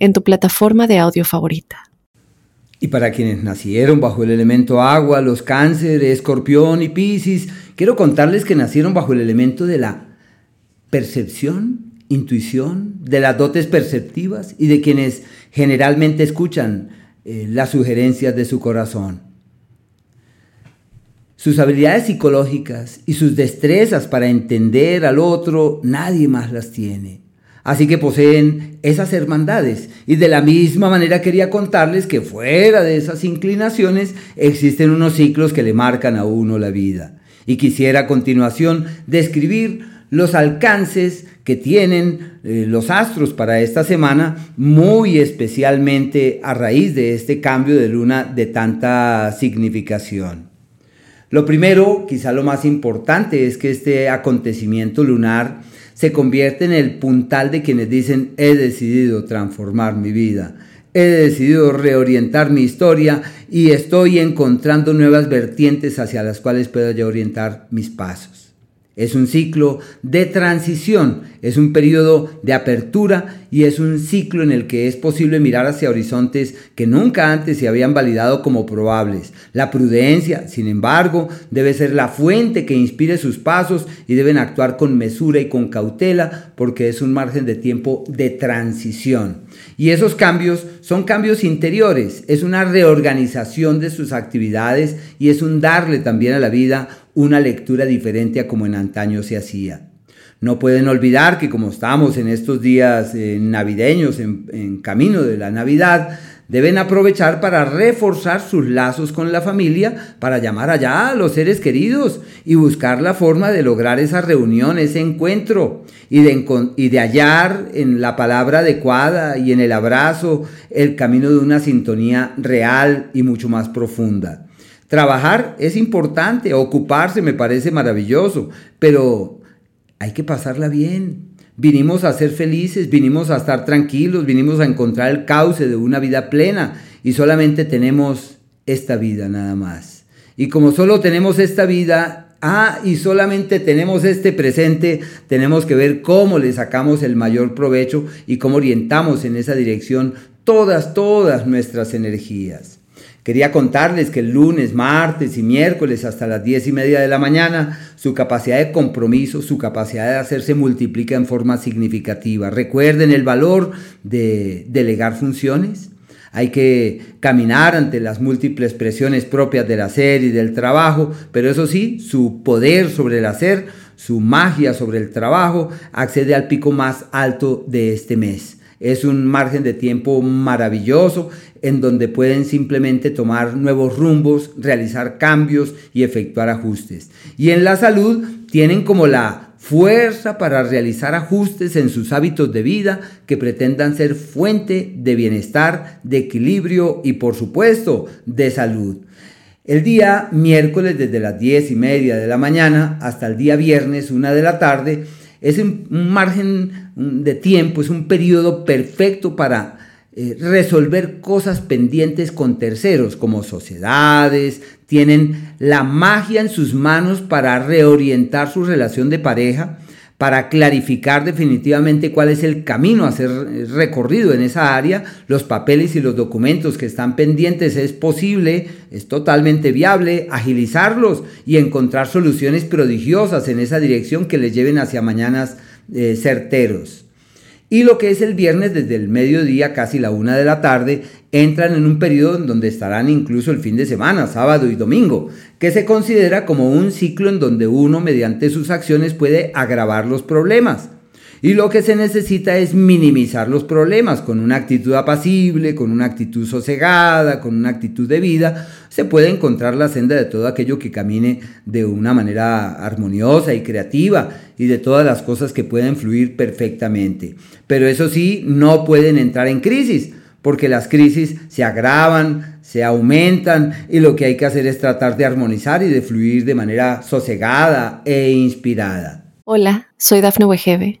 en tu plataforma de audio favorita. Y para quienes nacieron bajo el elemento agua, los cánceres, escorpión y piscis, quiero contarles que nacieron bajo el elemento de la percepción, intuición, de las dotes perceptivas y de quienes generalmente escuchan eh, las sugerencias de su corazón. Sus habilidades psicológicas y sus destrezas para entender al otro, nadie más las tiene. Así que poseen esas hermandades. Y de la misma manera quería contarles que fuera de esas inclinaciones existen unos ciclos que le marcan a uno la vida. Y quisiera a continuación describir los alcances que tienen eh, los astros para esta semana, muy especialmente a raíz de este cambio de luna de tanta significación. Lo primero, quizá lo más importante, es que este acontecimiento lunar se convierte en el puntal de quienes dicen he decidido transformar mi vida, he decidido reorientar mi historia y estoy encontrando nuevas vertientes hacia las cuales puedo ya orientar mis pasos. Es un ciclo de transición, es un periodo de apertura y es un ciclo en el que es posible mirar hacia horizontes que nunca antes se habían validado como probables. La prudencia, sin embargo, debe ser la fuente que inspire sus pasos y deben actuar con mesura y con cautela porque es un margen de tiempo de transición. Y esos cambios son cambios interiores, es una reorganización de sus actividades y es un darle también a la vida una lectura diferente a como en antaño se hacía. No pueden olvidar que como estamos en estos días eh, navideños, en, camino de la Navidad, deben aprovechar para reforzar sus lazos con la familia, para llamar allá a los seres queridos y buscar la forma de lograr esa reunión, ese encuentro y de, y de hallar en la palabra adecuada y en el abrazo el camino de una sintonía real y mucho más profunda. Trabajar es importante, ocuparse me parece maravilloso, pero hay que pasarla bien. Vinimos a ser felices, vinimos a estar tranquilos, vinimos a encontrar el cauce de una vida plena y solamente tenemos esta vida nada más. Y como solo tenemos esta vida, ah, y solamente tenemos este presente, tenemos que ver cómo le sacamos el mayor provecho y cómo orientamos en esa dirección todas, todas nuestras energías. Quería contarles que el lunes, martes y miércoles hasta las diez y media de la mañana su capacidad de compromiso, su capacidad de hacerse multiplica en forma significativa. Recuerden el valor de delegar funciones. Hay que caminar ante las múltiples presiones propias del hacer y del trabajo, pero eso sí, su poder sobre el hacer, su magia sobre el trabajo, accede al pico más alto de este mes. Es un margen de tiempo maravilloso en donde pueden simplemente tomar nuevos rumbos, realizar cambios y efectuar ajustes. Y en la salud tienen como la fuerza para realizar ajustes en sus hábitos de vida que pretendan ser fuente de bienestar, de equilibrio y por supuesto de salud. El día miércoles desde las 10 y media de la mañana hasta el día viernes, una de la tarde, es un margen de tiempo, es un periodo perfecto para eh, resolver cosas pendientes con terceros, como sociedades, tienen la magia en sus manos para reorientar su relación de pareja, para clarificar definitivamente cuál es el camino a ser recorrido en esa área, los papeles y los documentos que están pendientes, es posible, es totalmente viable agilizarlos y encontrar soluciones prodigiosas en esa dirección que les lleven hacia mañanas eh, certeros. Y lo que es el viernes desde el mediodía, casi la una de la tarde, entran en un periodo en donde estarán incluso el fin de semana, sábado y domingo, que se considera como un ciclo en donde uno mediante sus acciones puede agravar los problemas. Y lo que se necesita es minimizar los problemas con una actitud apacible, con una actitud sosegada, con una actitud de vida. Se puede encontrar la senda de todo aquello que camine de una manera armoniosa y creativa y de todas las cosas que pueden fluir perfectamente. Pero eso sí, no pueden entrar en crisis porque las crisis se agravan, se aumentan y lo que hay que hacer es tratar de armonizar y de fluir de manera sosegada e inspirada. Hola, soy Dafne Wegebe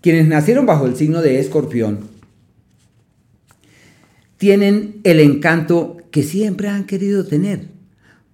Quienes nacieron bajo el signo de escorpión tienen el encanto que siempre han querido tener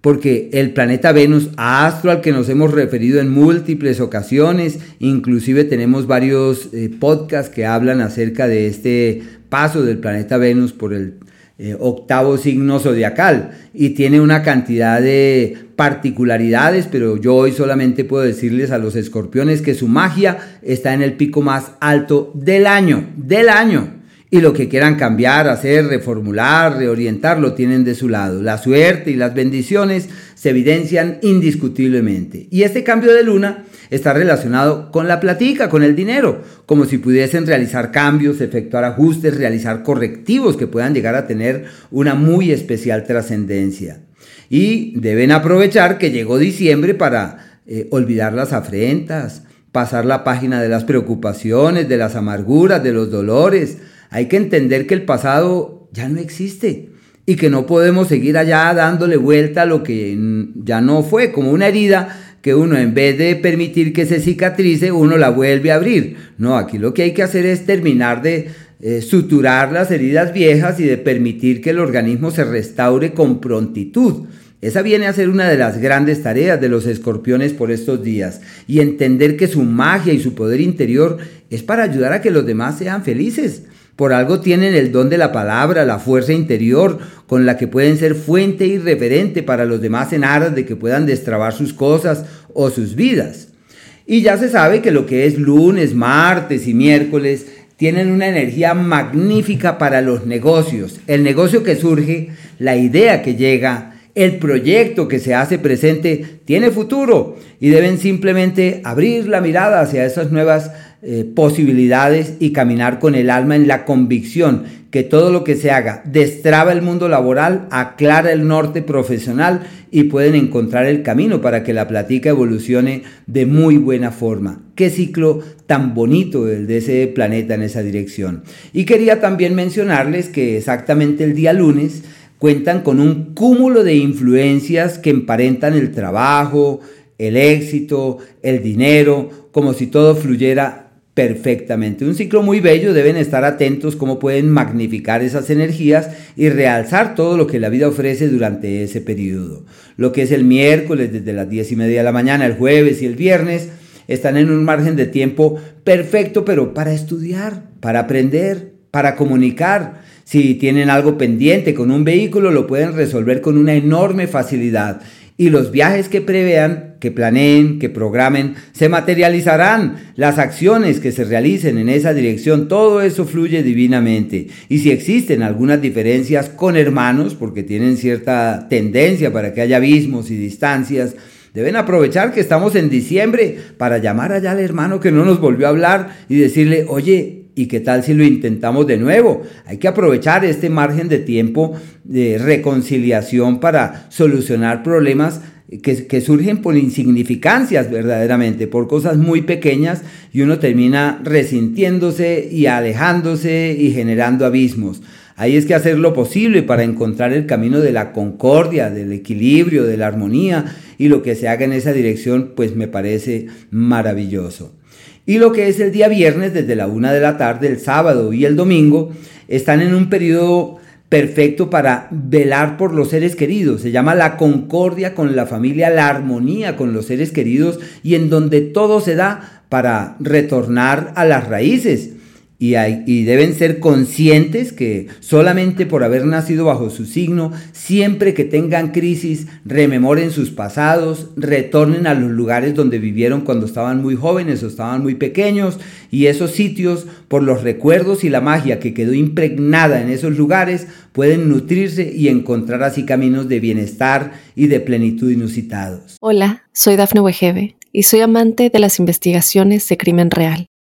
porque el planeta Venus, astro al que nos hemos referido en múltiples ocasiones, inclusive tenemos varios eh, podcasts que hablan acerca de este paso del planeta Venus por el eh, octavo signo zodiacal y tiene una cantidad de particularidades, pero yo hoy solamente puedo decirles a los escorpiones que su magia está en el pico más alto del año, del año y lo que quieran cambiar, hacer, reformular, reorientar, lo tienen de su lado. La suerte y las bendiciones se evidencian indiscutiblemente. Y este cambio de luna está relacionado con la platica, con el dinero, como si pudiesen realizar cambios, efectuar ajustes, realizar correctivos que puedan llegar a tener una muy especial trascendencia. Y deben aprovechar que llegó diciembre para eh, olvidar las afrentas, pasar la página de las preocupaciones, de las amarguras, de los dolores, hay que entender que el pasado ya no existe y que no podemos seguir allá dándole vuelta a lo que ya no fue, como una herida que uno en vez de permitir que se cicatrice, uno la vuelve a abrir. No, aquí lo que hay que hacer es terminar de eh, suturar las heridas viejas y de permitir que el organismo se restaure con prontitud. Esa viene a ser una de las grandes tareas de los escorpiones por estos días y entender que su magia y su poder interior es para ayudar a que los demás sean felices. Por algo tienen el don de la palabra, la fuerza interior con la que pueden ser fuente y referente para los demás en aras de que puedan destrabar sus cosas o sus vidas. Y ya se sabe que lo que es lunes, martes y miércoles tienen una energía magnífica para los negocios. El negocio que surge, la idea que llega, el proyecto que se hace presente tiene futuro y deben simplemente abrir la mirada hacia esas nuevas eh, posibilidades y caminar con el alma en la convicción que todo lo que se haga destraba el mundo laboral, aclara el norte profesional y pueden encontrar el camino para que la platica evolucione de muy buena forma. Qué ciclo tan bonito el de ese planeta en esa dirección. Y quería también mencionarles que exactamente el día lunes cuentan con un cúmulo de influencias que emparentan el trabajo, el éxito, el dinero, como si todo fluyera perfectamente. Un ciclo muy bello, deben estar atentos cómo pueden magnificar esas energías y realzar todo lo que la vida ofrece durante ese periodo. Lo que es el miércoles desde las 10 y media de la mañana, el jueves y el viernes, están en un margen de tiempo perfecto, pero para estudiar, para aprender, para comunicar. Si tienen algo pendiente con un vehículo, lo pueden resolver con una enorme facilidad y los viajes que prevean, que planeen, que programen, se materializarán. Las acciones que se realicen en esa dirección, todo eso fluye divinamente. Y si existen algunas diferencias con hermanos, porque tienen cierta tendencia para que haya abismos y distancias, Deben aprovechar que estamos en diciembre para llamar allá al hermano que no nos volvió a hablar y decirle, oye, ¿Y qué tal si lo intentamos de nuevo? Hay que aprovechar este margen de tiempo de reconciliación para solucionar problemas que, surgen por insignificancias verdaderamente, por cosas muy pequeñas y uno termina resintiéndose y alejándose y generando abismos. Ahí es que hacer lo posible para encontrar el camino de la concordia, del equilibrio, de la armonía y lo que se haga en esa dirección pues me parece maravilloso. Y lo que es el día viernes, desde la una de la tarde, el sábado y el domingo, están en un periodo perfecto para velar por los seres queridos. Se llama la concordia con la familia, la armonía con los seres queridos y en donde todo se da para retornar a las raíces y, deben ser conscientes que solamente por haber nacido bajo su signo, siempre que tengan crisis, rememoren sus pasados, retornen a los lugares donde vivieron cuando estaban muy jóvenes o estaban muy pequeños y esos sitios, por los recuerdos y la magia que quedó impregnada en esos lugares, pueden nutrirse y encontrar así caminos de bienestar y de plenitud inusitados. Hola, soy Dafne Wegebe y soy amante de las investigaciones de crimen real.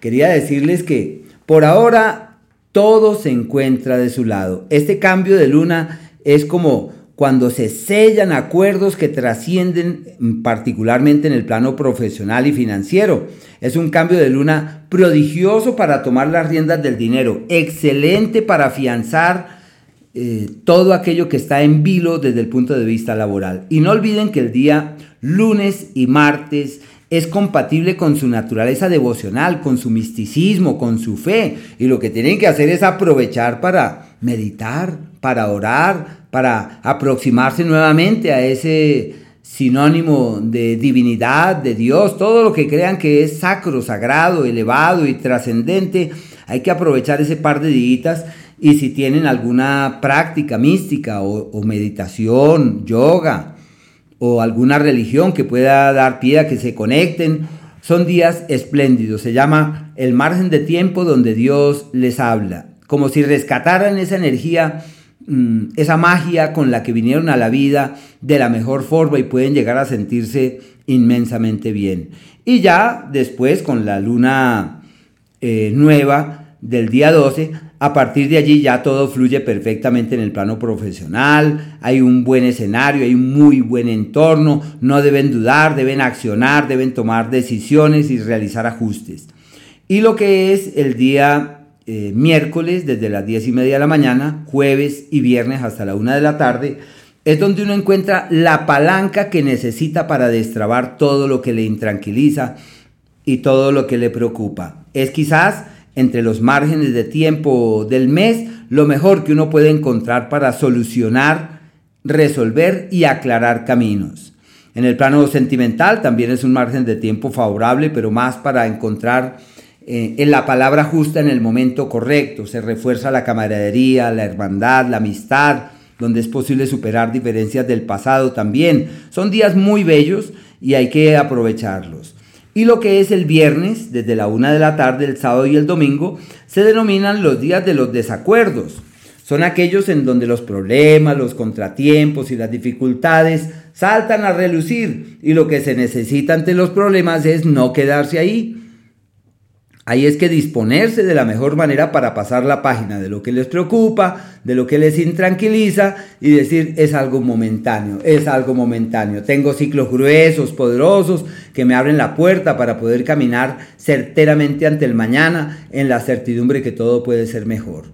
quería decirles que por ahora todo se encuentra de su lado. Este cambio de luna es como cuando se sellan acuerdos que trascienden particularmente en el plano profesional y financiero. Es un cambio de luna prodigioso para tomar las riendas del dinero, excelente para afianzar eh, todo aquello que está en vilo desde el punto de vista laboral. Y no olviden que el día lunes y martes es compatible con su naturaleza devocional, con su misticismo, con su fe. Y lo que tienen que hacer es aprovechar para meditar, para orar, para aproximarse nuevamente a ese sinónimo de divinidad, de Dios, todo lo que crean que es sacro, sagrado, elevado y trascendente. Hay que aprovechar ese par de días y si tienen alguna práctica mística o, o meditación, yoga, o alguna religión que pueda dar pie a que se conecten. Son días espléndidos, se llama el margen de tiempo donde Dios les habla, como si rescataran esa energía, mm, esa magia con la que vinieron a la vida de la mejor forma y pueden llegar a sentirse inmensamente bien. Y ya después con la luna eh, nueva del día 12, a partir de allí ya todo fluye perfectamente en el plano profesional, hay un buen escenario, hay un muy buen entorno, no deben dudar, deben accionar, deben tomar decisiones y realizar ajustes. Y lo que es el día eh, miércoles desde las 10 y media de la mañana, jueves y viernes hasta la 1 de la tarde, es donde uno encuentra la palanca que necesita para destrabar todo lo que le intranquiliza y todo lo que le preocupa. Es quizás entre los márgenes de tiempo del mes, lo mejor que uno puede encontrar para solucionar, resolver y aclarar caminos. En el plano sentimental también es un margen de tiempo favorable, pero más para encontrar eh, en la palabra justa en el momento correcto. Se refuerza la camaradería, la hermandad, la amistad, donde es posible superar diferencias del pasado también. Son días muy bellos y hay que aprovecharlos. Y lo que es el viernes, desde la una de la tarde, el sábado y el domingo, se denominan los días de los desacuerdos. Son aquellos en donde los problemas, los contratiempos y las dificultades saltan a relucir y lo que se necesita ante los problemas es no quedarse ahí, Ahí es que disponerse de la mejor manera para pasar la página de lo que les preocupa, de lo que les intranquiliza y decir es algo momentáneo, es algo momentáneo. Tengo ciclos gruesos, poderosos, que me abren la puerta para poder caminar certeramente ante el mañana en la certidumbre que todo puede ser mejor.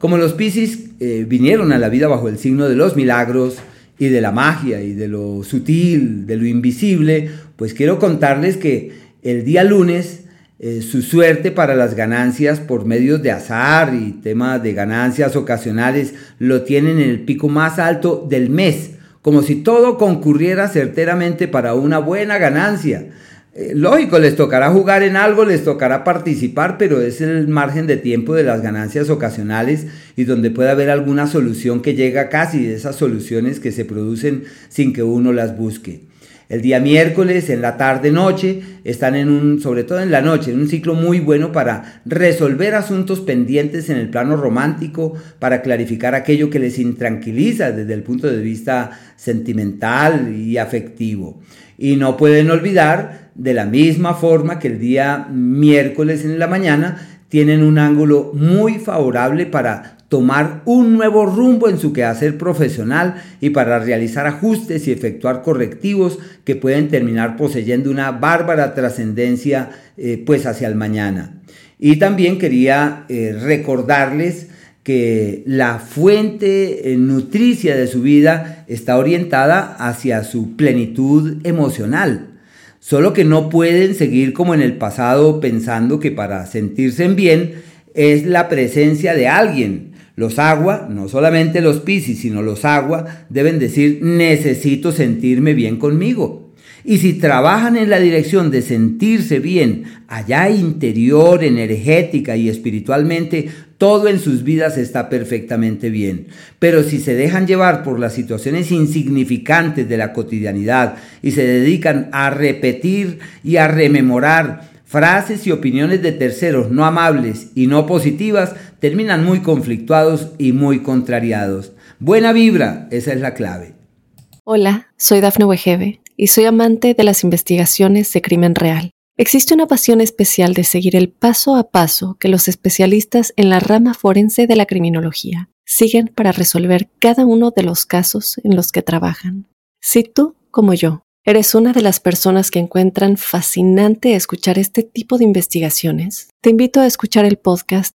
Como los Piscis eh, vinieron a la vida bajo el signo de los milagros y de la magia y de lo sutil, de lo invisible, pues quiero contarles que el día lunes eh, su suerte para las ganancias por medios de azar y temas de ganancias ocasionales lo tienen en el pico más alto del mes, como si todo concurriera certeramente para una buena ganancia. Eh, lógico, les tocará jugar en algo, les tocará participar, pero es el margen de tiempo de las ganancias ocasionales y donde puede haber alguna solución que llega casi de esas soluciones que se producen sin que uno las busque. El día miércoles, en la tarde-noche, están en un, sobre todo en la noche, en un ciclo muy bueno para resolver asuntos pendientes en el plano romántico, para clarificar aquello que les intranquiliza desde el punto de vista sentimental y afectivo. Y no pueden olvidar, de la misma forma que el día miércoles en la mañana, tienen un ángulo muy favorable para tomar un nuevo rumbo en su quehacer profesional y para realizar ajustes y efectuar correctivos que pueden terminar poseyendo una bárbara trascendencia eh, pues hacia el mañana. Y también quería eh, recordarles que la fuente eh, nutricia de su vida está orientada hacia su plenitud emocional. Solo que no pueden seguir como en el pasado pensando que para sentirse bien es la presencia de alguien. Los agua, no solamente los piscis, sino los agua, deben decir necesito sentirme bien conmigo. Y si trabajan en la dirección de sentirse bien, allá interior, energética y espiritualmente, todo en sus vidas está perfectamente bien. Pero si se dejan llevar por las situaciones insignificantes de la cotidianidad y se dedican a repetir y a rememorar frases y opiniones de terceros no amables y no positivas, terminan muy conflictuados y muy contrariados. Buena vibra, esa es la clave. Hola, soy Dafne Wegebe y soy amante de las investigaciones de crimen real. Existe una pasión especial de seguir el paso a paso que los especialistas en la rama forense de la criminología siguen para resolver cada uno de los casos en los que trabajan. Si tú, como yo, eres una de las personas que encuentran fascinante escuchar este tipo de investigaciones, te invito a escuchar el podcast